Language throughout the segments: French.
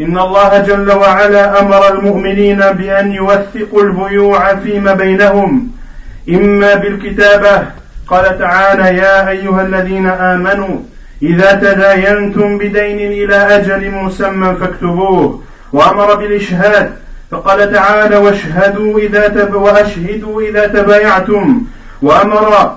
إن الله جل وعلا أمر المؤمنين بأن يوثقوا البيوع فيما بينهم. إما بالكتابة. قال تعالى يا أيها الذين آمنوا إذا تداينتم بدين إلى أجل مسمى فاكتبوه وأمر بالإشهاد. فقال تعالى واشهدوا إذا تب وأشهدوا إذا تبايعتم. وأمر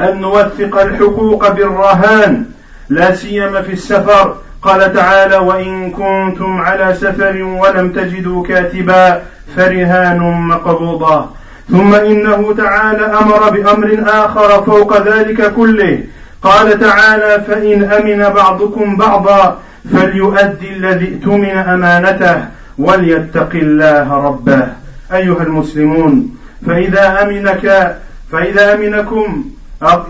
أن نوثق الحقوق بالرهان. لا سيما في السفر. قال تعالى وإن كنتم على سفر ولم تجدوا كاتبا فرهان مقبوضة. ثم إنه تعالى أمر بأمر آخر فوق ذلك كله. قال تعالى فإن أمن بعضكم بعضا فليؤدي الذي اؤتمن أمانته وليتق الله ربه. أيها المسلمون فإذا أمنك فإذا أمنكم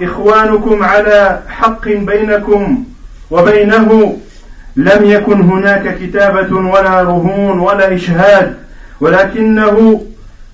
إخوانكم على حق بينكم وبينه لم يكن هناك كتابة ولا رهون ولا إشهاد ولكنه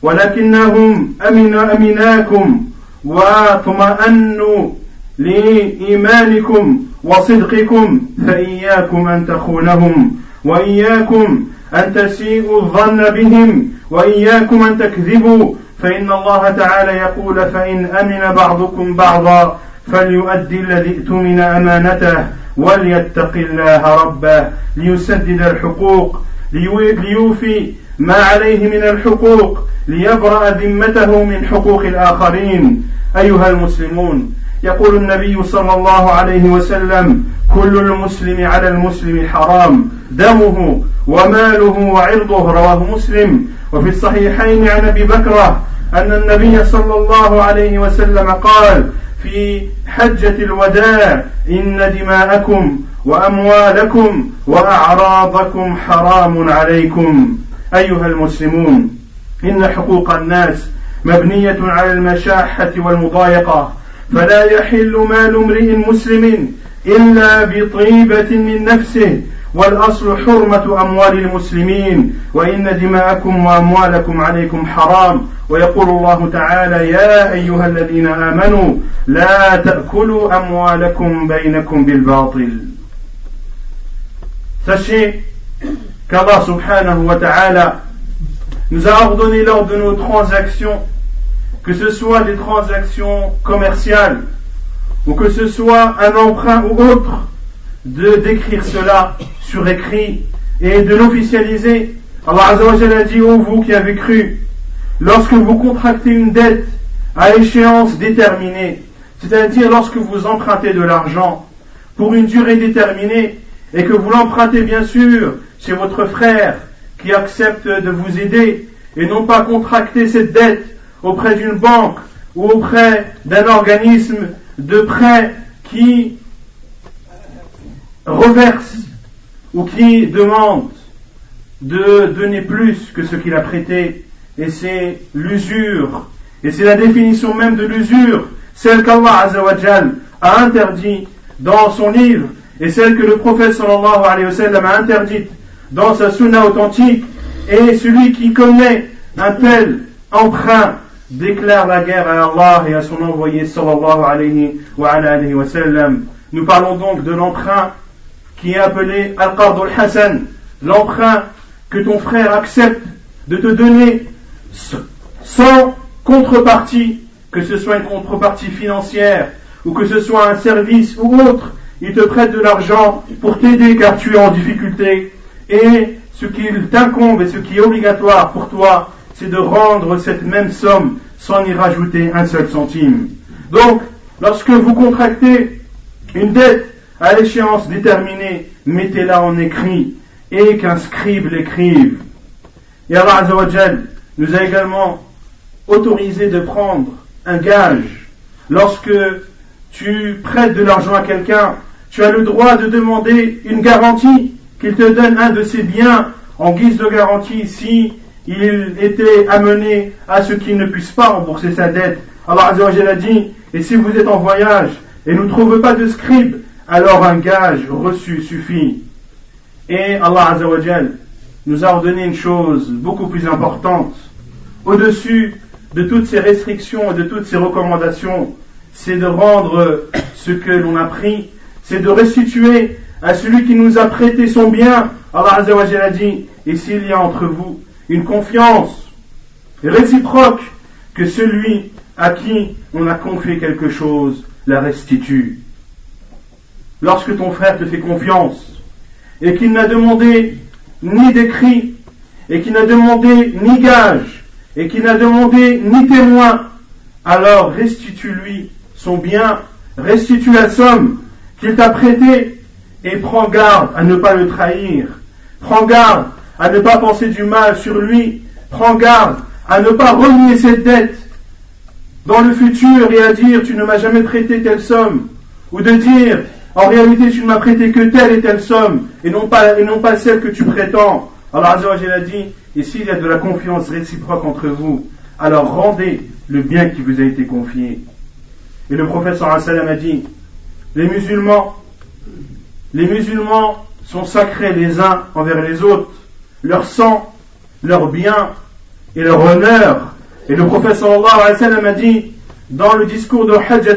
ولكنهم أمن أمناكم وأطمأنوا لإيمانكم وصدقكم فإياكم أن تخونهم وإياكم أن تسيئوا الظن بهم وإياكم أن تكذبوا فإن الله تعالى يقول فإن أمن بعضكم بعضا فليؤدي الذي ائتمن أمانته وليتق الله ربه ليسدد الحقوق ليوفي ما عليه من الحقوق ليبرأ ذمته من حقوق الآخرين. أيها المسلمون يقول النبي صلى الله عليه وسلم كل المسلم على المسلم حرام دمه وماله وعرضه. رواه مسلم. وفي الصحيحين عن أبي بكره أن النبي صلى الله عليه وسلم قال في حجة الوداع إن دماءكم وأموالكم وأعراضكم حرام عليكم. أيها المسلمون إن حقوق الناس مبنية على المشاحة والمضايقة فلا يحل مال امرئ مسلم إلا بطيبة من نفسه والأصل حرمة أموال المسلمين وإن دماءكم وأموالكم عليكم حرام ويقول الله تعالى يا أيها الذين آمنوا لا تأكلوا أموالكم بينكم بالباطل Sachez qu'Allah subhanahu wa ta'ala nous a ordonné lors de nos transactions, que ce soit des transactions commerciales ou que ce soit un emprunt ou autre, de d'écrire cela sur écrit et de l'officialiser. Allah a dit, ô vous qui avez cru, lorsque vous contractez une dette à échéance déterminée, c'est-à-dire lorsque vous empruntez de l'argent pour une durée déterminée et que vous l'empruntez bien sûr chez votre frère qui accepte de vous aider et non pas contracter cette dette auprès d'une banque ou auprès d'un organisme de prêt qui reverse ou qui demande de donner plus que ce qu'il a prêté, et c'est l'usure, et c'est la définition même de l'usure, celle qu'Allah a interdit dans son livre, et celle que le prophète sallallahu alayhi wa sallam a interdite dans sa sunna authentique, et celui qui commet un tel emprunt déclare la guerre à Allah et à son envoyé sallallahu alayhi wa, alayhi. Nous parlons donc de l'emprunt qui est appelé Al-Qard al-Hassan, l'emprunt que ton frère accepte de te donner sans contrepartie, que ce soit une contrepartie financière ou que ce soit un service ou autre, il te prête de l'argent pour t'aider car tu es en difficulté et ce qu'il t'incombe et ce qui est obligatoire pour toi, c'est de rendre cette même somme sans y rajouter un seul centime. Donc, lorsque vous contractez une dette à l'échéance déterminée, mettez-la en écrit et qu'un scribe l'écrive. Et Allah Azzawajal nous a également autorisé de prendre un gage. Lorsque tu prêtes de l'argent à quelqu'un, tu as le droit de demander une garantie qu'il te donne un de ses biens en guise de garantie si il était amené à ce qu'il ne puisse pas rembourser sa dette. Allah Azzawajal a dit, et si vous êtes en voyage et ne trouvez pas de scribe, alors un gage reçu suffit. Et Allah Azzawajal nous a ordonné une chose beaucoup plus importante. Au-dessus de toutes ces restrictions et de toutes ces recommandations, c'est de rendre ce que l'on a pris, c'est de restituer à celui qui nous a prêté son bien. Allah Azzawajal a dit, et s'il y a entre vous une confiance réciproque, que celui à qui on a confié quelque chose la restitue. Lorsque ton frère te fait confiance et qu'il n'a demandé ni d'écrit et qu'il n'a demandé ni gage et qu'il n'a demandé ni témoin, alors restitue-lui son bien, restitue la somme qu'il t'a prêtée et prends garde à ne pas le trahir. Prends garde à ne pas penser du mal sur lui. Prends garde à ne pas renier cette dette dans le futur et à dire tu ne m'as jamais prêté telle somme. Ou de dire en réalité tu ne m'as prêté que telle et telle somme et non pas, et non pas celle que tu prétends. Alors Azzawajal a dit, et s'il y a de la confiance réciproque entre vous, alors rendez le bien qui vous a été confié. Et le prophète sallam a dit, les musulmans, les musulmans sont sacrés les uns envers les autres leur sang, leur bien et leur honneur. Et le wa sallam a dit dans le discours de Hajjat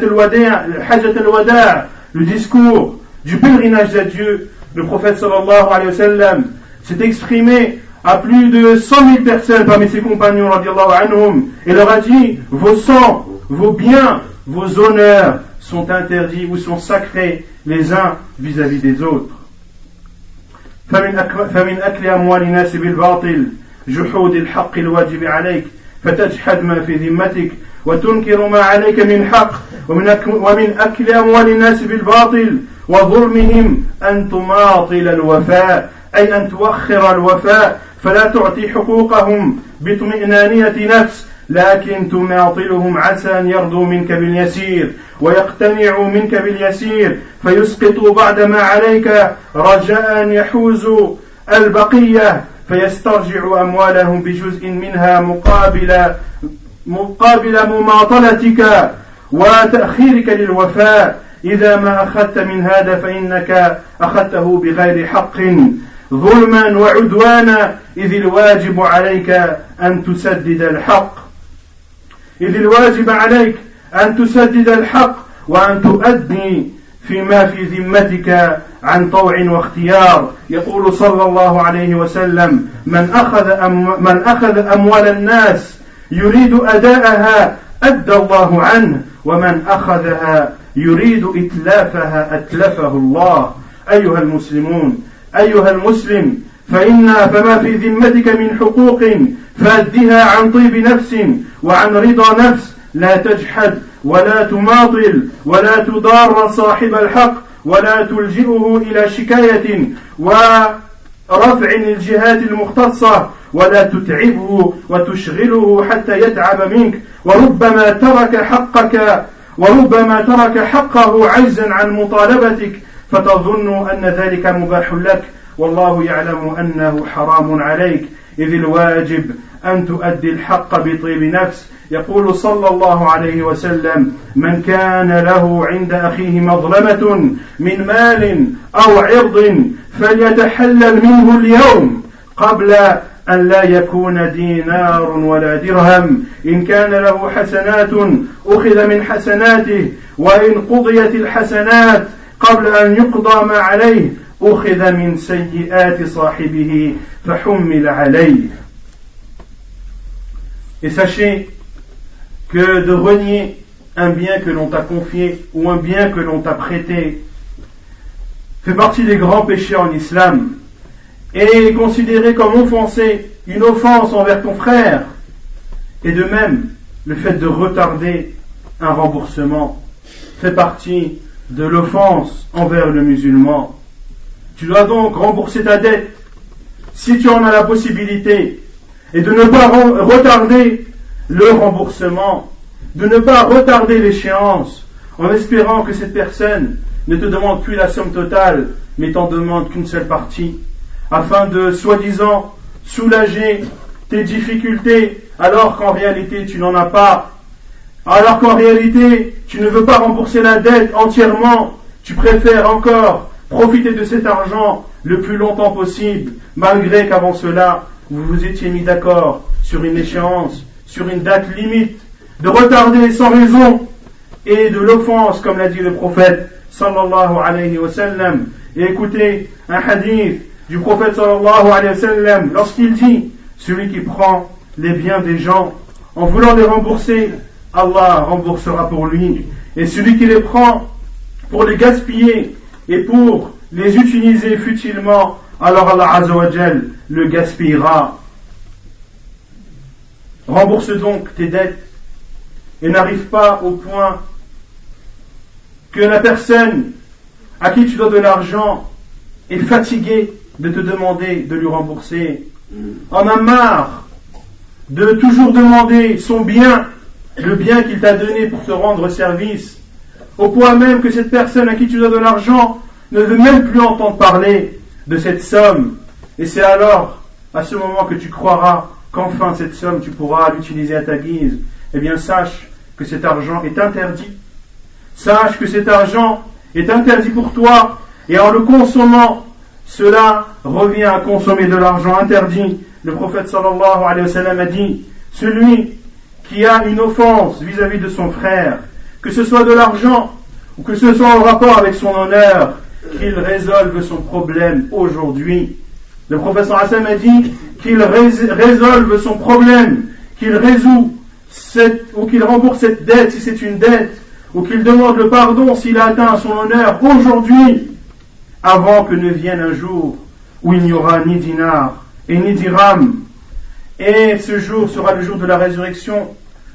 al-Wada', le discours du pèlerinage à Dieu, le prophète sallallahu alayhi wa sallam s'est exprimé à plus de 100 000 personnes parmi ses compagnons anhum, et leur a dit vos sangs, vos biens, vos honneurs sont interdits ou sont sacrés les uns vis-à-vis -vis des autres. فمن فمن أكل أموال الناس بالباطل جحود الحق الواجب عليك فتجحد ما في ذمتك وتنكر ما عليك من حق ومن ومن أكل أموال الناس بالباطل. وظلمهم أن تماطل الوفاء أي أن توخر الوفاء. فلا تعطي حقوقهم باطمئنانية نفس لكن تماطلهم عسى أن يرضوا منك باليسير ويقتنعوا منك باليسير. فيسقطوا بعد ما عليك رجاء أن يحوزوا البقية. فيسترجعوا أموالهم بجزء منها مقابل مقابل مماطلتك وتأخيرك للوفاء. إذا ما أخذت من هذا فإنك أخذته بغير حق. ظلما وعدوانا إذ الواجب عليك أن تسدد الحق. إذ الواجب عليك أن تسدد الحق وأن تؤدي فيما في ذمتك عن طوع واختيار. يقول صلى الله عليه وسلم من أخذ, أم من أخذ أموال الناس يريد أداءها أدى الله عنه. ومن أخذها يريد إتلافها أتلفه الله. أيها المسلمون أيها المسلم فإن فما في ذمتك من حقوق فأدها عن طيب نفس وعن رضا نفس. لا تجحد ولا تماطل ولا تضار صاحب الحق ولا تلجئه إلى شكاية. ورفع الجهات المختصة ولا تتعبه وتشغله حتى يتعب منك. وربما ترك حقك وربما ترك حقه عجزا عن مطالبتك فتظن أن ذلك مباح لك. والله يعلم أنه حرام عليك. إذ الواجب أن تؤدي الحق بطيب نفس. يقول صلى الله عليه وسلم من كان له عند أخيه مظلمة من مال أو عرض فليتحلل منه اليوم قبل أن لا يكون دينار ولا درهم. إن كان له حسنات أخذ من حسناته وإن قضيت الحسنات قبل أن يقضى ما عليه أخذ من سيئات صاحبه فحمل عليه Et sachez que de renier un bien que l'on t'a confié ou un bien que l'on t'a prêté fait partie des grands péchés en islam et est considéré comme offensé, une offense envers ton frère. Et de même, le fait de retarder un remboursement fait partie de l'offense envers le musulman. Tu dois donc rembourser ta dette si tu en as la possibilité et de ne pas retarder le remboursement, de ne pas retarder l'échéance en espérant que cette personne ne te demande plus la somme totale, mais t'en demande qu'une seule partie, afin de soi-disant soulager tes difficultés, alors qu'en réalité tu n'en as pas, alors qu'en réalité tu ne veux pas rembourser la dette entièrement, tu préfères encore profiter de cet argent le plus longtemps possible, malgré qu'avant cela vous vous étiez mis d'accord sur une échéance, sur une date limite, de retarder sans raison et de l'offense, comme l'a dit le prophète sallallahu alayhi wa. Et écoutez un hadith du prophète sallallahu alayhi wa sallam lorsqu'il dit celui qui prend les biens des gens en voulant les rembourser, Allah remboursera pour lui. Et celui qui les prend pour les gaspiller et pour les utiliser futilement, alors Allah Azzawajal le gaspillera. Rembourse donc tes dettes et n'arrive pas au point que la personne à qui tu dois de l'argent est fatiguée de te demander de lui rembourser, en a marre de toujours demander son bien, le bien qu'il t'a donné pour te rendre service, au point même que cette personne à qui tu dois de l'argent ne veut même plus entendre parler de cette somme. Et c'est alors, à ce moment que tu croiras qu'enfin cette somme tu pourras l'utiliser à ta guise, eh bien sache que cet argent est interdit. Sache que cet argent est interdit pour toi et en le consommant, cela revient à consommer de l'argent interdit. Le prophète sallallahu alayhi wa sallam a dit, celui qui a une offense vis-à-vis de son frère, que ce soit de l'argent ou que ce soit en rapport avec son honneur, qu'il résolve son problème aujourd'hui. Le wa sallam a dit qu'il résolve son problème, qu'il résout ou qu'il rembourse cette dette si c'est une dette, ou qu'il demande le pardon s'il a atteint son honneur aujourd'hui, avant que ne vienne un jour où il n'y aura ni dinar et ni dirham. Et ce jour sera le jour de la résurrection,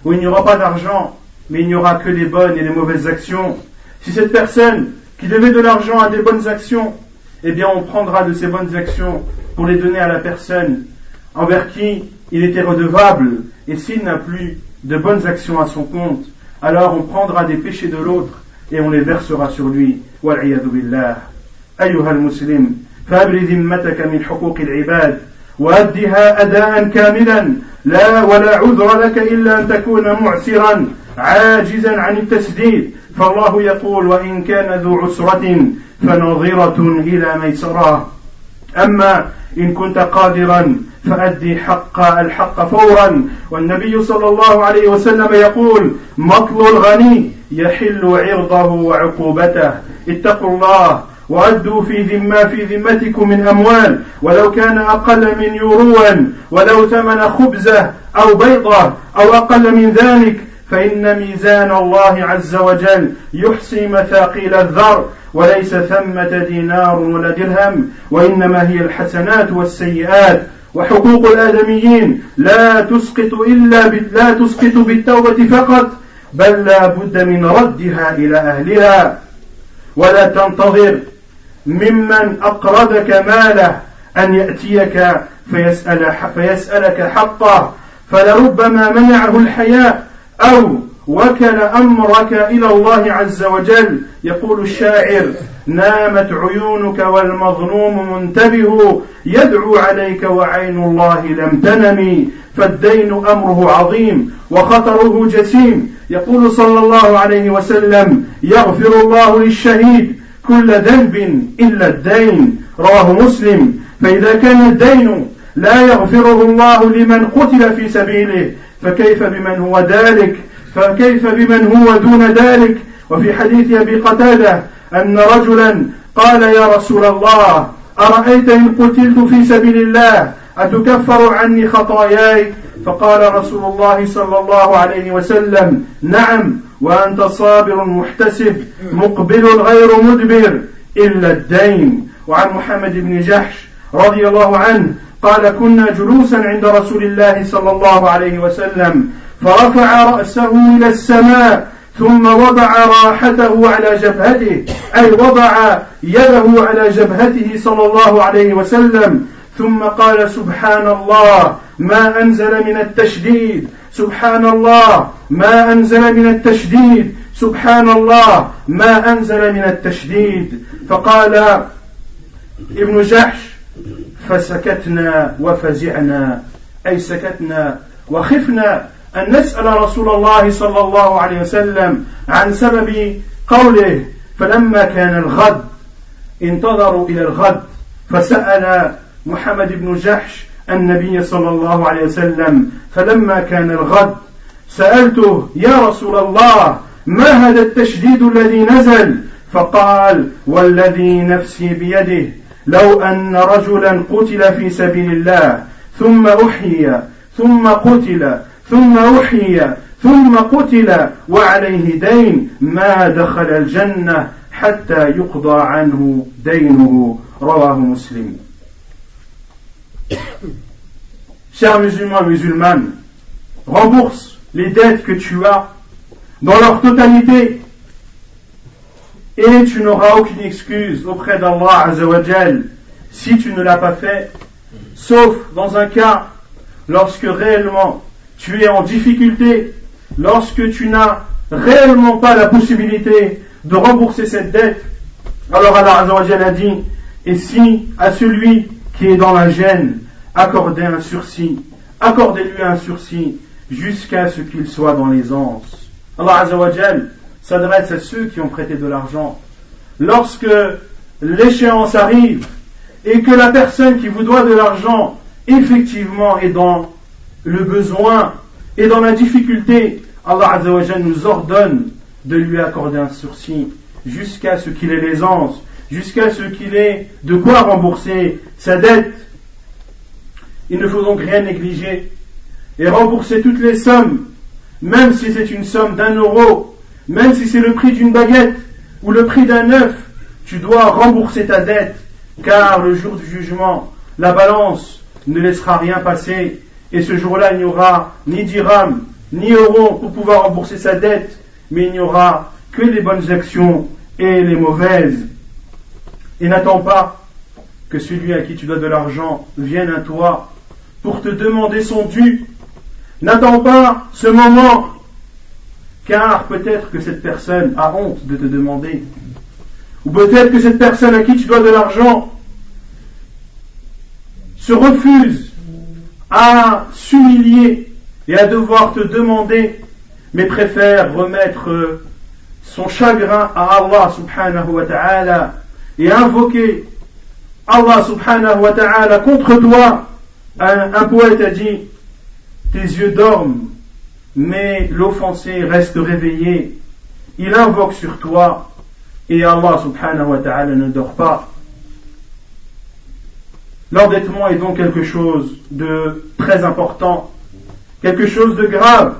où il n'y aura pas d'argent, mais il n'y aura que les bonnes et les mauvaises actions. Si cette personne qui devait de l'argent a des bonnes actions, eh bien on prendra de ces bonnes actions pour les donner à la personne envers qui il était redevable, et s'il n'a plus de bonnes actions à son compte, alors on prendra des péchés de l'autre et on les versera sur lui. أيها المسلم فابر ذمتك من حقوق العباد وأدها أداء كاملا لا ولا عذر لك إلا أن تكون معسرا عاجزا عن التسديد. فالله يقول وإن كان ذو عسرة فنظرة إلى ميسرة. أما إن كنت قادرا فأدي حق الحق فورا. والنبي صلى الله عليه وسلم يقول مطل الغني يحل عرضه وعقوبته. اتقوا الله وأدوا في ذمة في ذمتكم من أموال. ولو كان أقل من يوروا ولو ثمن خبزة أو بيضة أو أقل من ذلك فإن ميزان الله عز وجل يحصي مثاقيل الذر وليس ثمة دينار ولا درهم وإنما هي الحسنات والسيئات. وحقوق الآدميين لا تسقط إلا لا تسقط بالتوبة فقط بل لا بد من ردها إلى أهلها. ولا تنتظر ممن أقرضك ماله أن يأتيك فيسأل فيسألك حقه. فلربما منعه الحياء أو وكل أمرك إلى الله عز وجل. يقول الشاعر نامت عيونك والمظلوم منتبه. يدعو عليك وعين الله لم تنم. فالدين أمره عظيم وخطره جسيم. يقول صلى الله عليه وسلم يغفر الله للشهيد كل ذنب إلا الدين. رواه مسلم. فإذا كان الدين لا يغفره الله لمن قتل في سبيله. فكيف بمن هو ذلك؟ فكيف بمن هو دون ذلك؟ وفي حديث أبي قتادة أن رجلا قال يا رسول الله أرأيت إن قتلت في سبيل الله؟ أتكفر عني خطاياي؟ فقال رسول الله صلى الله عليه وسلم نعم وأنت صابر محتسب مقبل غير مدبر إلا الدين. وعن محمد بن جحش رضي الله عنه قال كنا جلوسا عند رسول الله صلى الله عليه وسلم فرفع رأسه إلى السماء ثم وضع راحته على جبهته أي وضع يده على جبهته صلى الله عليه وسلم. ثم قال سبحان الله ما أنزل من التشديد سبحان الله ما أنزل من التشديد سبحان الله ما أنزل من التشديد. فقال ابن جحش فسكتنا وفزعنا أي سكتنا. وخفنا أن نسأل رسول الله صلى الله عليه وسلم عن سبب قوله فلما كان الغد انتظروا إلى الغد. فسأل محمد بن جحش النبي صلى الله عليه وسلم فلما كان الغد؟ سألته يا رسول الله ما هذا التشديد الذي نزل؟ فقال والذي نفسي بيده. لو أن رجلا قتل في سبيل الله ثم أحيي ثم قتل ثم أحيي ثم قتل وعليه دين ما دخل الجنة حتى يقضى عنه دينه. رواه مسلم. Chers musulmans et musulmanes, rembourse les dettes que tu as dans leur totalité. Et tu n'auras aucune excuse auprès d'Allah Azzawajal si tu ne l'as pas fait, sauf dans un cas lorsque réellement tu es en difficulté, lorsque tu n'as réellement pas la possibilité de rembourser cette dette, alors Allah Azzawajal a dit, et si à celui qui est dans la gêne, accordez un sursis, accordez-lui un sursis jusqu'à ce qu'il soit dans l'aisance. Allah Azzawajal s'adresse à ceux qui ont prêté de l'argent. Lorsque l'échéance arrive et que la personne qui vous doit de l'argent effectivement est dans le besoin et dans la difficulté, Allah nous ordonne de lui accorder un sursis jusqu'à ce qu'il ait l'aisance, jusqu'à ce qu'il ait de quoi rembourser sa dette. Il ne faut donc rien négliger et rembourser toutes les sommes, même si c'est une somme d'un euro, même si c'est le prix d'une baguette ou le prix d'un œuf, tu dois rembourser ta dette, car le jour du jugement, la balance ne laissera rien passer et ce jour-là, il n'y aura ni dirham, ni euro pour pouvoir rembourser sa dette, mais il n'y aura que les bonnes actions et les mauvaises. Et n'attends pas que celui à qui tu dois de l'argent vienne à toi pour te demander son dû. N'attends pas ce moment, car peut-être que cette personne a honte de te demander. Ou peut-être que cette personne à qui tu dois de l'argent se refuse à s'humilier et à devoir te demander, mais préfère remettre son chagrin à Allah subhanahu wa ta'ala et invoquer Allah subhanahu wa ta'ala contre toi. Un, un poète a dit, tes yeux dorment, mais l'offensé reste réveillé. Il invoque sur toi et Allah subhanahu wa ta'ala ne dort pas. L'endettement est donc quelque chose de très important, quelque chose de grave.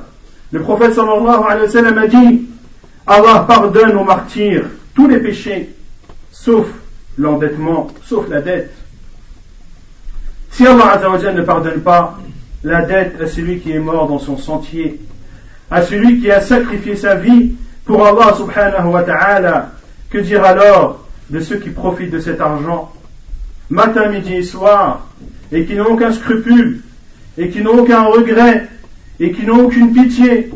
Le prophète sallallahu alayhi wa sallam a dit Allah pardonne aux martyrs tous les péchés, sauf l'endettement, sauf la dette. Si Allah ne pardonne pas la dette à celui qui est mort dans son sentier, à celui qui a sacrifié sa vie pour Allah subhanahu wa ta'ala, que dire alors de ceux qui profitent de cet argent matin, midi et soir, et qui n'ont aucun scrupule, et qui n'ont aucun regret, et qui n'ont aucune pitié,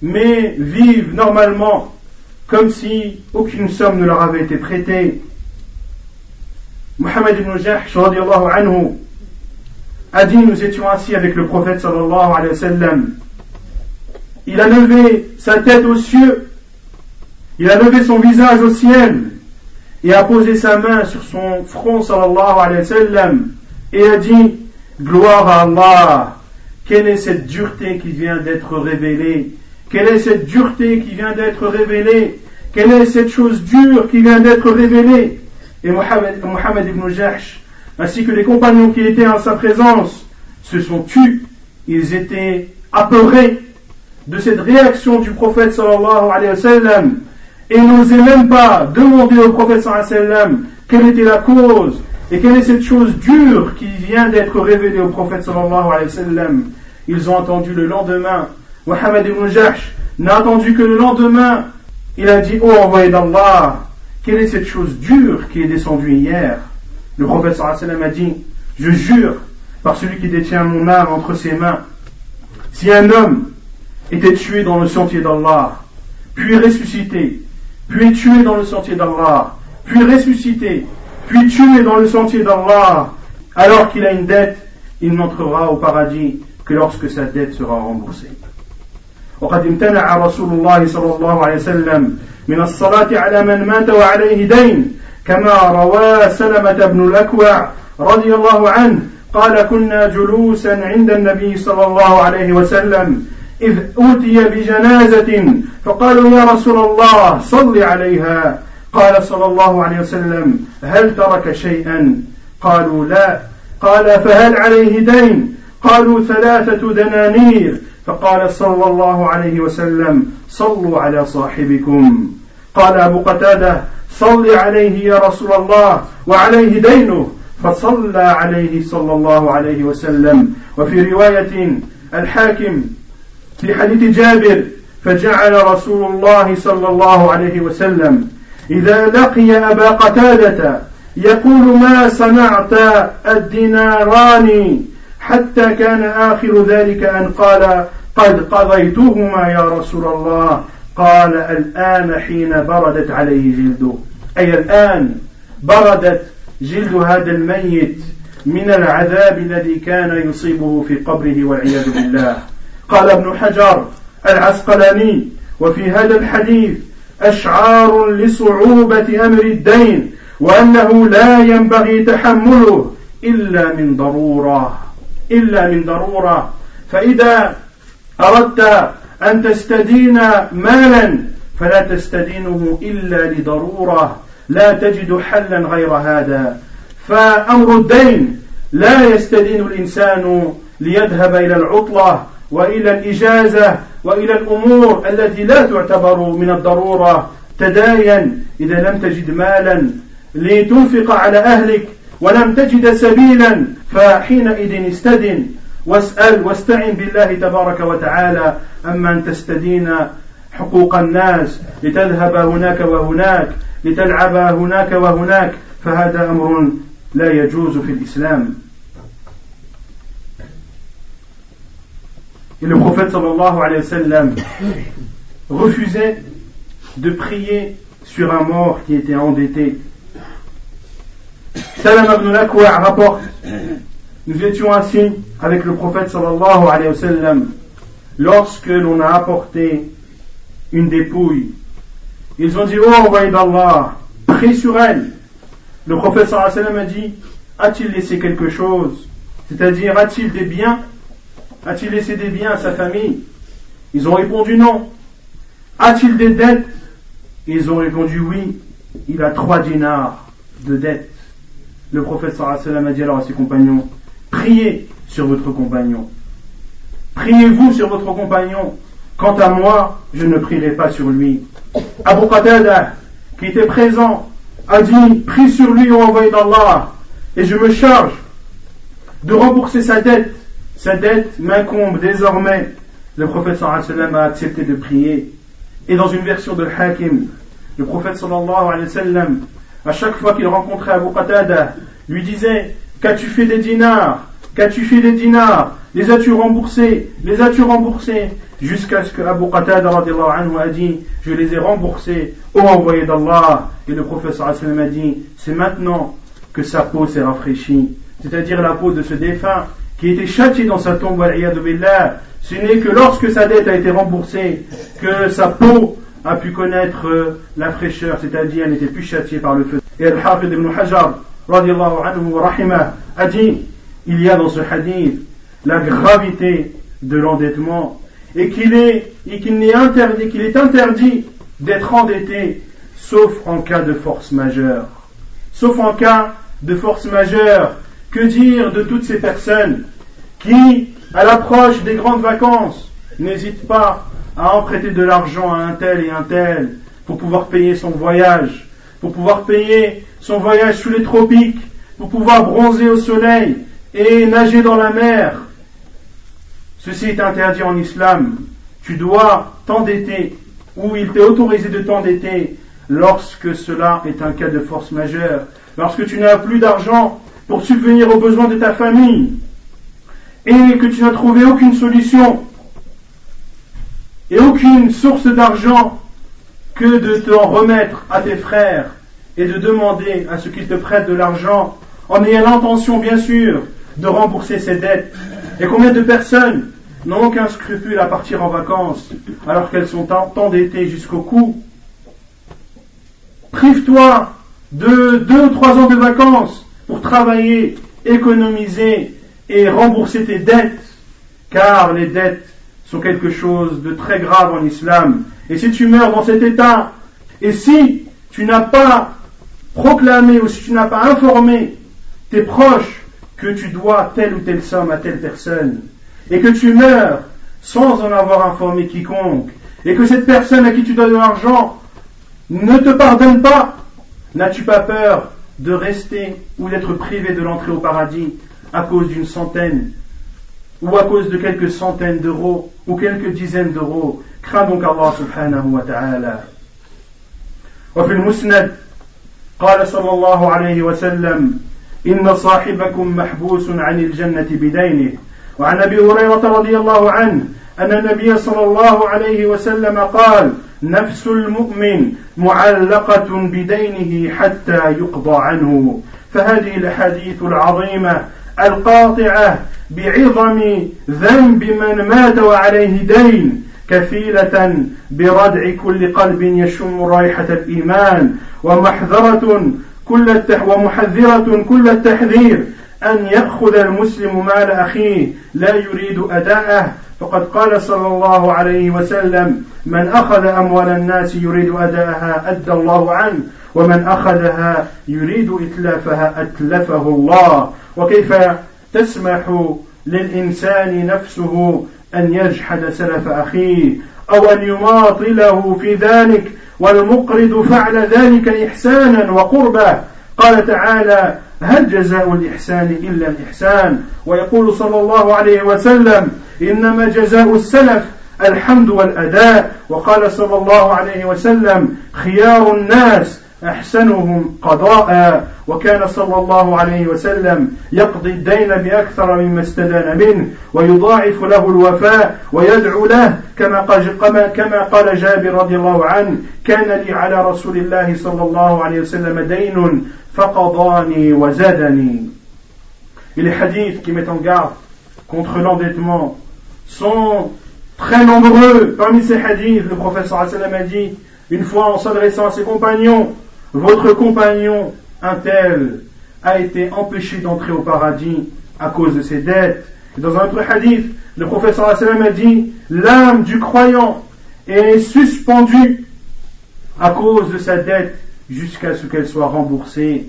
mais vivent normalement comme si aucune somme ne leur avait été prêtée? Ibn Jahsh anhu a dit nous étions assis avec le prophète sallallahu alayhi wa sallam. Il a levé sa tête aux cieux, il a levé son visage au ciel, et a posé sa main sur son front sallallahu alayhi wa sallam, et a dit Gloire à Allah. Quelle est cette dureté qui vient d'être révélée? Quelle est cette dureté qui vient d'être révélée? Quelle est cette chose dure qui vient d'être révélée? Et Mohammed, ibn Jahsh, ainsi que les compagnons qui étaient en sa présence, se sont tus. Ils étaient apeurés de cette réaction du prophète sallallahu alayhi wa sallam et n'osaient même pas demander au prophète sallallahu alayhi wa sallam quelle était la cause et quelle est cette chose dure qui vient d'être révélée au prophète sallallahu alayhi wa sallam Ils ont entendu le lendemain. Mohammed ibn Jahsh n'a attendu que le lendemain. Il a dit, oh envoyé d'Allah, quelle est cette chose dure qui est descendue hier? Le prophète sallallahu alayhi wa sallam a dit, je jure par celui qui détient mon âme entre ses mains, si un homme était tué dans le sentier d'Allah, puis ressuscité, puis tué dans le sentier d'Allah, puis ressuscité, puis tué dans le sentier d'Allah, alors qu'il a une dette, il n'entrera au paradis que lorsque sa dette sera remboursée. وقد امتنع رسول الله صلى الله عليه وسلم من الصلاة على من مات وعليه دين كما روى سلمة بن الأكوع رضي الله عنه قال كنا جلوسا عند النبي صلى الله عليه وسلم إذ أوتي بجنازة فقالوا يا رسول الله صل عليها. قال صلى الله عليه وسلم هل ترك شيئا؟ قالوا لا. قال فهل عليه دين؟ قالوا ثلاثة دنانير. فقال صلى الله عليه وسلم صلوا على صاحبكم. قال أبو قتادة صل عليه يا رسول الله وعليه دينه. فصلى عليه صلى الله عليه وسلم. وفي رواية الحاكم في حديث جابر فجعل رسول الله صلى الله عليه وسلم. إذا لقي أبا قتادة يقول ما صنعت الديناران حتى كان آخر ذلك أن قال قد قضيتهما يا رسول الله. قال الآن حين بردت عليه جلده. أي الآن بردت جلد هذا الميت من العذاب الذي كان يصيبه في قبره والعياذ بالله. قال ابن حجر العسقلاني وفي هذا الحديث أشعار لصعوبة أمر الدين وأنه لا ينبغي تحمله إلا من ضرورة. إلا من ضرورة. فإذا أردت أن تستدين مالا فلا تستدينه إلا لضرورة لا تجد حلا غير هذا. فأمر الدين لا يستدين الإنسان ليذهب إلى العطلة وإلى الإجازة وإلى الأمور التي لا تعتبر من الضرورة. تداين إذا لم تجد مالا لتنفق على أهلك ولم تجد سبيلا فحينئذ استدن. واسأل واستعن بالله تبارك وتعالى أما أن تستدين حقوق الناس لتذهب هناك وهناك لتلعب هناك وهناك فهذا أمر لا يجوز في الإسلام Et le prophète sallallahu alayhi wa sallam refusait de prier sur un mort qui était endetté. Salam ibn Lakwa rapporte Nous étions assis avec le prophète sallallahu alayhi wa sallam lorsque l'on a apporté une dépouille. Ils ont dit Oh envoyé d'Allah, prie sur elle. Le prophète sallallahu alayhi wa sallam a dit A-t-il laissé quelque chose? C'est-à-dire, a-t-il des biens? A-t-il laissé des biens à sa famille? Ils ont répondu non. A-t-il des dettes? Ils ont répondu oui. Il a trois dinars de dettes. Le prophète sallallahu a dit alors à ses compagnons, priez sur votre compagnon. Priez-vous sur votre compagnon. Quant à moi, je ne prierai pas sur lui. Abu Qatada, qui était présent, a dit, prie sur lui au envoyé d'Allah, et je me charge de rembourser sa dette sa dette m'incombe désormais. Le prophète a accepté de prier. Et dans une version de Hakim, le prophète sallallahu alayhi wa sallam, à chaque fois qu'il rencontrait Abu Qatada, lui disait Qu'as-tu fait des dinars? Qu'as-tu fait des dinars Les as-tu remboursés Les as-tu remboursés Jusqu'à ce que Abu Qatada anhu a dit Je les ai remboursés, au envoyé d'Allah. Et le wa sallam a dit C'est maintenant que sa peau s'est rafraîchie, c'est-à-dire la peau de ce défunt qui était châtié dans sa tombe, ce n'est que lorsque sa dette a été remboursée que sa peau a pu connaître euh, la fraîcheur, c'est-à-dire elle n'était plus châtiée par le feu. Et Al-Hafid ibn Hajar, anhu, a dit il y a dans ce hadith la gravité de l'endettement et qu'il est, et qu'il interdit d'être endetté sauf en cas de force majeure. Sauf en cas de force majeure. Que dire de toutes ces personnes qui, à l'approche des grandes vacances, n'hésitent pas à emprunter de l'argent à un tel et un tel pour pouvoir payer son voyage, pour pouvoir payer son voyage sous les tropiques, pour pouvoir bronzer au soleil et nager dans la mer. Ceci est interdit en islam. Tu dois t'endetter, ou il t'est autorisé de t'endetter lorsque cela est un cas de force majeure, lorsque tu n'as plus d'argent pour subvenir aux besoins de ta famille, et que tu n'as trouvé aucune solution et aucune source d'argent que de t'en remettre à tes frères et de demander à ceux qui te prêtent de l'argent en ayant l'intention bien sûr de rembourser ses dettes. Et combien de personnes n'ont aucun scrupule à partir en vacances alors qu'elles sont endettées jusqu'au cou? Prive-toi de deux ou trois ans de vacances pour travailler, économiser et rembourser tes dettes, car les dettes sont quelque chose de très grave en islam. Et si tu meurs dans cet état, et si tu n'as pas proclamé ou si tu n'as pas informé tes proches que tu dois telle ou telle somme à telle personne, et que tu meurs sans en avoir informé quiconque, et que cette personne à qui tu donnes de l'argent ne te pardonne pas, n'as-tu pas peur de rester ou d'être privé de l'entrée au paradis à cause d'une centaine ou à cause de quelques centaines d'euros ou quelques dizaines d'euros crains donc Allah subhanahu wa ta'ala وفي المسند قال صلى الله عليه وسلم إن صاحبكم محبوس عن الجنة بدينه. وعن أبي هريرة رضي الله عنه أن النبي صلى الله عليه وسلم قال نفس المؤمن معلقة بدينه حتى يقضى عنه. فهذه الأحاديث العظيمة القاطعة بعظم ذنب من مات وعليه دين كفيلة بردع كل قلب يشم رائحة الإيمان ومحذرة كل التح ومحذرة كل التحذير أن يأخذ المسلم مال أخيه. لا يريد أداءه. فقد قال صلى الله عليه وسلم من أخذ أموال الناس يريد أداءها أدى الله عنه. ومن أخذها يريد إتلافها أتلفه الله. وكيف تسمح للإنسان نفسه أن يجحد سلف أخيه أو أن يماطله في ذلك؟ والمقرض فعل ذلك إحسانا وقربة قال تعالى هل جزاء الإحسان إلا الإحسان؟ ويقول صلى الله عليه وسلم إنما جزاء السلف الحمد والأداء. وقال صلى الله عليه وسلم خيار الناس أحسنهم قضاء. وكان صلى الله عليه وسلم يقضي الدين بأكثر مما استدان منه ويضاعف له الوفاء ويدعو له كما كما قال جابر رضي الله عنه كان لي على رسول الله صلى الله عليه وسلم دين فقضاني وزادني Et les hadiths qui mettent en garde contre l'endettement sont très nombreux. Parmi ces hadiths, le professeur a dit, une fois en s'adressant à ses compagnons, votre compagnon, un tel, a été empêché d'entrer au paradis à cause de ses dettes. Et dans un autre hadith, le professeur a dit, l'âme du croyant est suspendue à cause de sa dette jusqu'à ce qu'elle soit remboursée.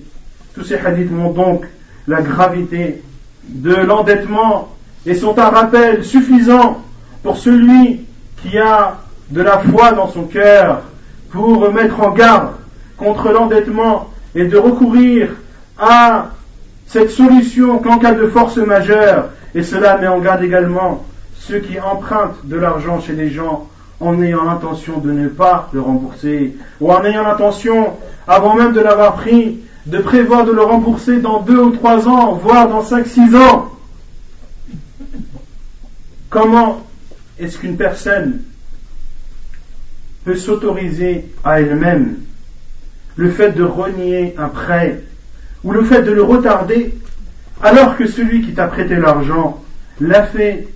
Tous ces hadiths montrent donc la gravité de l'endettement et sont un rappel suffisant pour celui qui a de la foi dans son cœur pour mettre en garde contre l'endettement et de recourir à cette solution qu'en cas de force majeure, et cela met en garde également ceux qui empruntent de l'argent chez les gens en ayant l'intention de ne pas le rembourser, ou en ayant l'intention, avant même de l'avoir pris, de prévoir de le rembourser dans deux ou trois ans, voire dans cinq, six ans. Comment est-ce qu'une personne peut s'autoriser à elle-même le fait de renier un prêt ou le fait de le retarder alors que celui qui t'a prêté l'argent l'a fait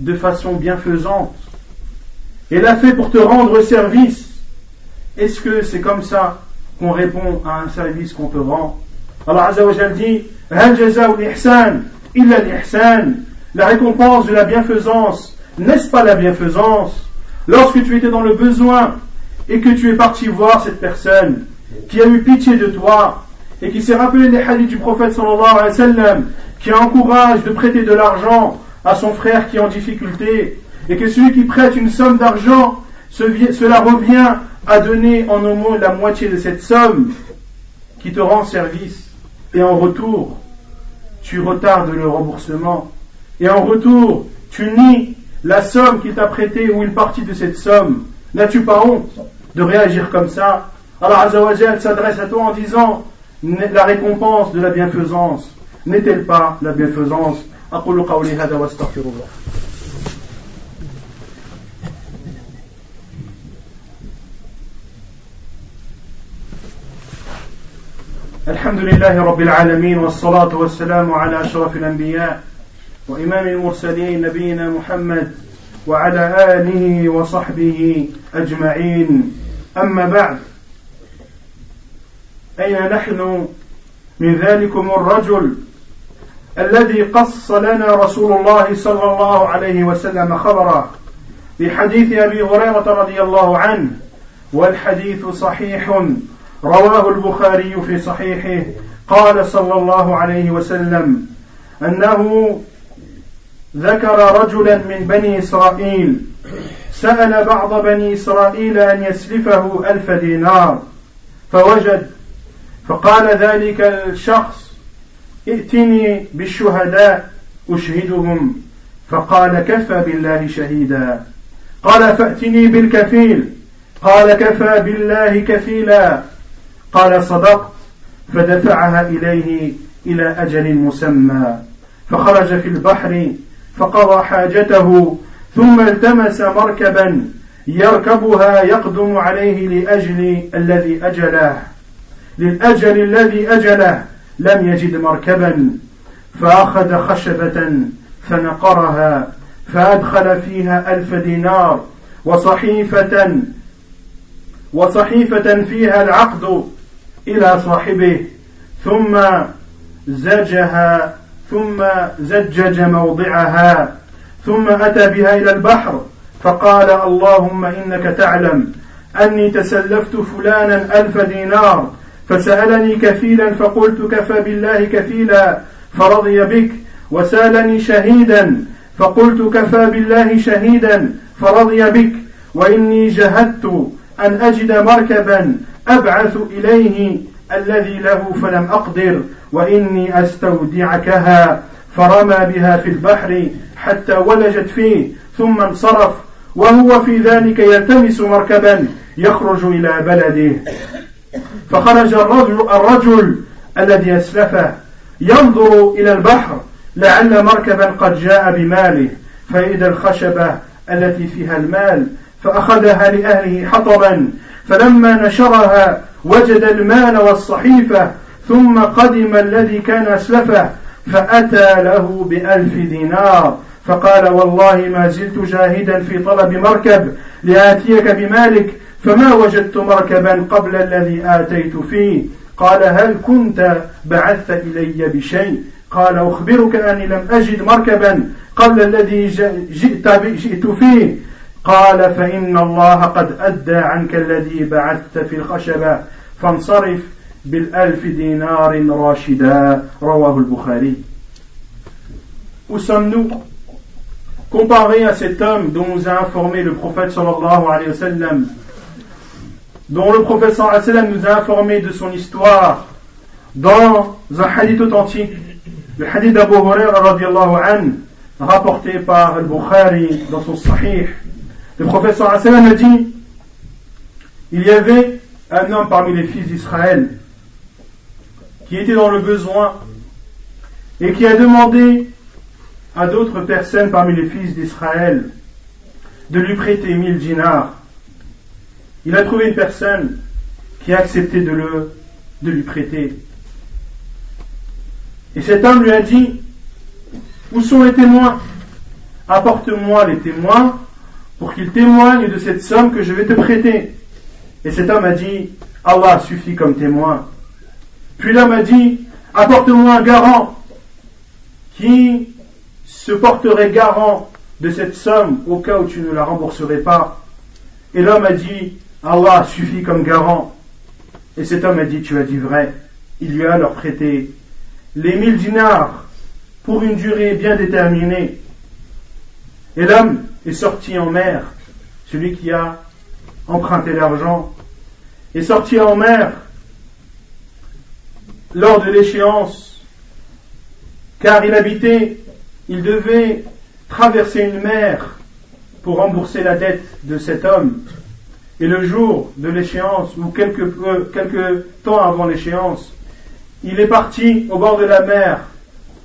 de façon bienfaisante et l'a fait pour te rendre service. Est-ce que c'est comme ça qu'on répond à un service qu'on te rend? Allah Azza wa dit La récompense de la bienfaisance, n'est-ce pas la bienfaisance? Lorsque tu étais dans le besoin et que tu es parti voir cette personne qui a eu pitié de toi et qui s'est rappelé les hadiths du prophète sallallahu alayhi wa sallam, qui encourage de prêter de l'argent à son frère qui est en difficulté, et que celui qui prête une somme d'argent, cela revient à donner en aumône la moitié de cette somme qui te rend service, et en retour, tu retardes le remboursement, et en retour, tu nies la somme qu'il t'a prêtée ou une partie de cette somme. N'as-tu pas honte de réagir comme ça Allah Azzawajal s'adresse à toi en disant la récompense de la bienfaisance n'est-elle pas la bienfaisance أقول قولي هذا واستغفر الله الحمد لله رب العالمين والصلاة والسلام على أشرف الأنبياء وإمام المرسلين نبينا محمد وعلى آله وصحبه أجمعين. أما بعد أين نحن؟ من ذلكم الرجل الذي قص لنا رسول الله صلى الله عليه وسلم خبره في حديث أبي هريرة رضي الله عنه والحديث صحيح رواه البخاري في صحيحه. قال صلى الله عليه وسلم أنه ذكر رجلا من بني إسرائيل سأل بعض بني إسرائيل أن يسلفه ألف دينار فوجد فقال ذلك الشخص ائتني بالشهداء أشهدهم فقال كفى بالله شهيدا. قال فأتني بالكفيل قال كفى بالله كفيلا. قال صدقت فدفعها إليه إلى أجل مسمى فخرج في البحر فقضى حاجته ثم التمس مركبا يركبها يقدم عليه لأجل الذي أجله للأجل الذي أجله لم يجد مركبا فأخذ خشبة فنقرها فأدخل فيها ألف دينار وصحيفة وصحيفة فيها العقد إلى صاحبه ثم زجها ثم زجج موضعها ثم أتى بها إلى البحر فقال اللهم إنك تعلم أني تسلفت فلانا ألف دينار فسألني كفيلا فقلت كفى بالله كفيلا فرضي بك وسالني شهيدا فقلت كفى بالله شهيدا فرضي بك وإني جهدت أن أجد مركبا أبعث إليه الذي له فلم أقدر وإني أستودعكها. فرمى بها في البحر حتى ولجت فيه ثم انصرف وهو في ذلك يلتمس مركبا يخرج إلى بلده. فخرج الرجل, الرجل الذي أسلفه ينظر إلى البحر لعل مركبا قد جاء بماله. فإذا الخشبة التي فيها المال فأخذها لأهله حطبا فلما نشرها وجد المال والصحيفة ثم قدم الذي كان أسلفه فأتى له بألف دينار. فقال والله ما زلت جاهدا في طلب مركب لآتيك بمالك فما وجدت مركبا قبل الذي آتيت فيه. قال هل كنت بعثت إلي بشيء؟ قال أخبرك أني لم أجد مركبا قبل الذي جئت, جئت فيه. قال فإن الله قد أدى عنك الذي بعثت في الخشبة فانصرف بالألف دينار راشدا رواه البخاري Où sommes-nous comparé à cet homme dont nous a informé le prophète sallallahu alayhi wa sallam dont le prophète sallam nous a informé de son histoire dans un hadith authentique, le hadith d'Abu Hurairah an, rapporté par Al-Bukhari dans son Sahih. Le prophète sallam a dit, il y avait un homme parmi les fils d'Israël qui était dans le besoin et qui a demandé à d'autres personnes parmi les fils d'Israël de lui prêter mille dinars il a trouvé une personne qui a accepté de, le, de lui prêter. Et cet homme lui a dit, où sont les témoins? Apporte-moi les témoins pour qu'ils témoignent de cette somme que je vais te prêter. Et cet homme a dit, Allah suffit comme témoin. Puis l'homme a dit, apporte-moi un garant qui se porterait garant de cette somme au cas où tu ne la rembourserais pas. Et l'homme a dit, Allah suffit comme garant. Et cet homme a dit, tu as dit vrai. Il lui a alors prêté les mille dinars pour une durée bien déterminée. Et l'homme est sorti en mer, celui qui a emprunté l'argent, est sorti en mer lors de l'échéance, car il habitait, il devait traverser une mer pour rembourser la dette de cet homme. Et le jour de l'échéance, ou quelques temps avant l'échéance, il est parti au bord de la mer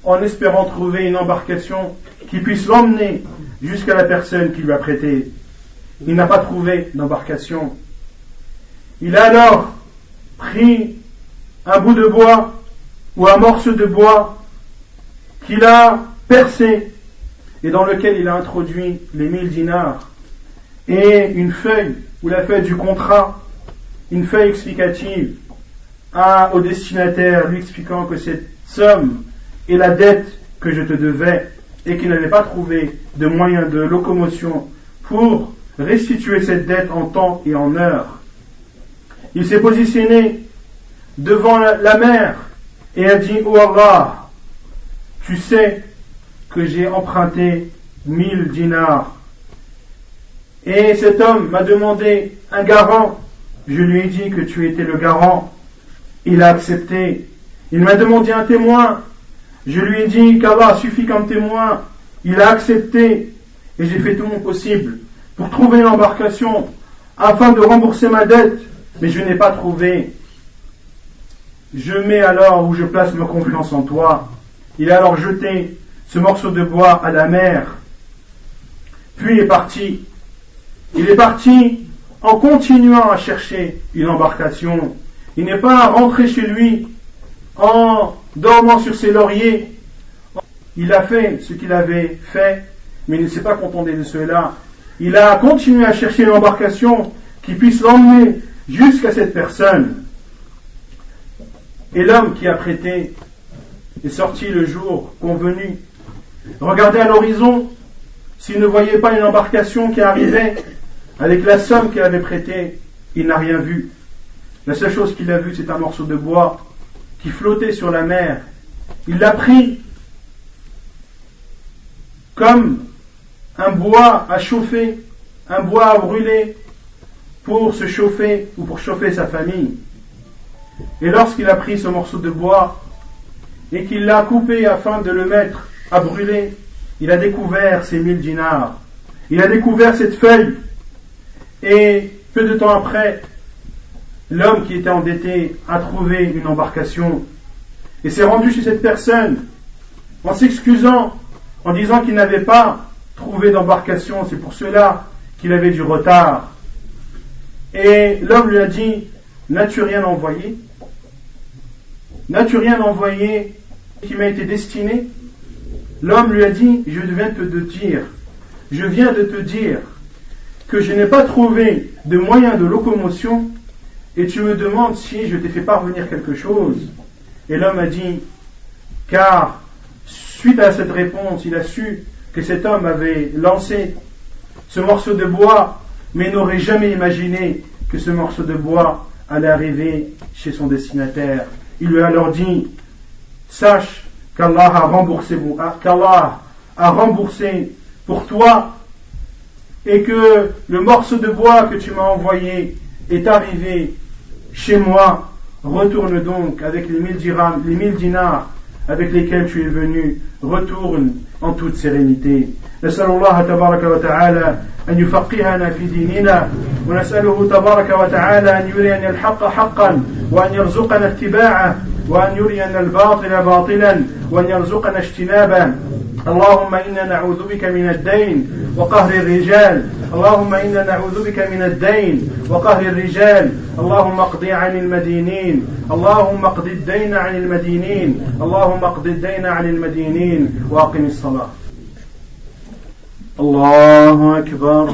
en espérant trouver une embarcation qui puisse l'emmener jusqu'à la personne qui lui a prêté. Il n'a pas trouvé d'embarcation. Il a alors pris un bout de bois ou un morceau de bois qu'il a percé et dans lequel il a introduit les mille dinars et une feuille ou la feuille du contrat, une feuille explicative à, au destinataire lui expliquant que cette somme est la dette que je te devais et qu'il n'avait pas trouvé de moyen de locomotion pour restituer cette dette en temps et en heure. Il s'est positionné devant la mer et a dit, oh Allah, tu sais que j'ai emprunté mille dinars. Et cet homme m'a demandé un garant. Je lui ai dit que tu étais le garant. Il a accepté. Il m'a demandé un témoin. Je lui ai dit qu'Allah suffit comme témoin. Il a accepté. Et j'ai fait tout mon possible pour trouver une embarcation afin de rembourser ma dette. Mais je n'ai pas trouvé. Je mets alors où je place ma confiance en toi. Il a alors jeté ce morceau de bois à la mer. Puis est parti. Il est parti en continuant à chercher une embarcation. Il n'est pas rentré chez lui en dormant sur ses lauriers. Il a fait ce qu'il avait fait, mais il ne s'est pas contenté de cela. Il a continué à chercher une embarcation qui puisse l'emmener jusqu'à cette personne. Et l'homme qui a prêté est sorti le jour convenu. Regardez à l'horizon, s'il ne voyait pas une embarcation qui arrivait avec la somme qu'il avait prêtée, il n'a rien vu. La seule chose qu'il a vue, c'est un morceau de bois qui flottait sur la mer. Il l'a pris comme un bois à chauffer, un bois à brûler pour se chauffer ou pour chauffer sa famille. Et lorsqu'il a pris ce morceau de bois et qu'il l'a coupé afin de le mettre à brûler, il a découvert ces mille dinars. Il a découvert cette feuille. Et peu de temps après, l'homme qui était endetté a trouvé une embarcation et s'est rendu chez cette personne en s'excusant, en disant qu'il n'avait pas trouvé d'embarcation, c'est pour cela qu'il avait du retard. Et l'homme lui a dit, n'as-tu rien envoyé? N'as-tu rien envoyé qui m'a été destiné? L'homme lui a dit, je viens de te dire, je viens de te dire que je n'ai pas trouvé de moyen de locomotion et tu me demandes si je t'ai fait parvenir quelque chose. Et l'homme a dit, car suite à cette réponse, il a su que cet homme avait lancé ce morceau de bois, mais n'aurait jamais imaginé que ce morceau de bois allait arriver chez son destinataire. Il lui a alors dit, sache qu'Allah a remboursé, qu'Allah a remboursé pour toi et que le morceau de bois que tu m'as envoyé est arrivé chez moi. Retourne donc avec les mille dirhams, les mille dinars avec lesquels tu es venu. Retourne en toute sérénité. نسأل الله تبارك وتعالى أن يفقهنا في ديننا ونسأله تبارك وتعالى أن يرينا الحق حقا وأن يرزقنا اتباعه وأن يرينا الباطل باطلا وأن يرزقنا اجتنابه اللهم إنا نعوذ بك من الدين وقهر الرجال. اللهم إنا نعوذ بك من الدين وقهر الرجال. اللهم اقض عن المدينين. اللهم اقض الدين عن المدينين. اللهم اقض الدين عن المدينين. واقم الصلاة. الله أكبر.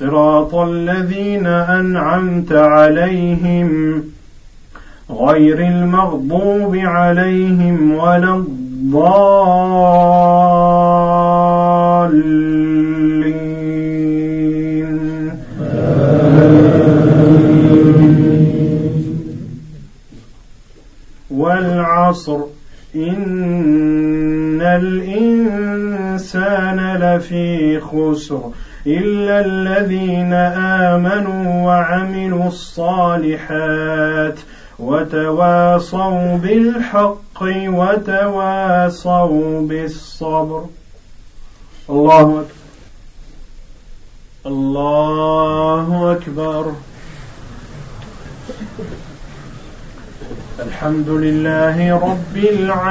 صراط الذين أنعمت عليهم غير المغضوب عليهم ولا الضالين. والعصر. إن الإنسان لفي خسر. الا الذين امنوا وعملوا الصالحات وتواصوا بالحق وتواصوا بالصبر الله أكبر. الله أكبر. الحمد لله رب العالمين.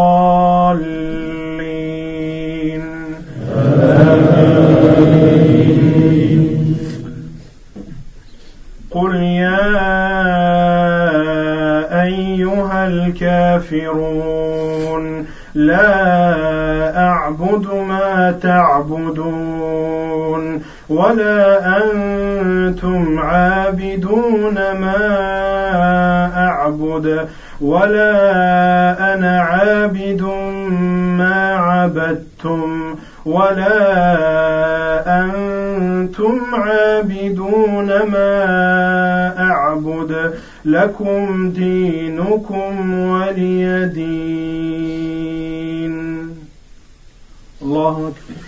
الكافرون. لا أعبد ما تعبدون ولا أنتم عابدون ما أعبد ولا أنا عابد ما عبدتم ولا أنتم عابدون ما أعبد لكم دينكم ولي دين. الله أكبر.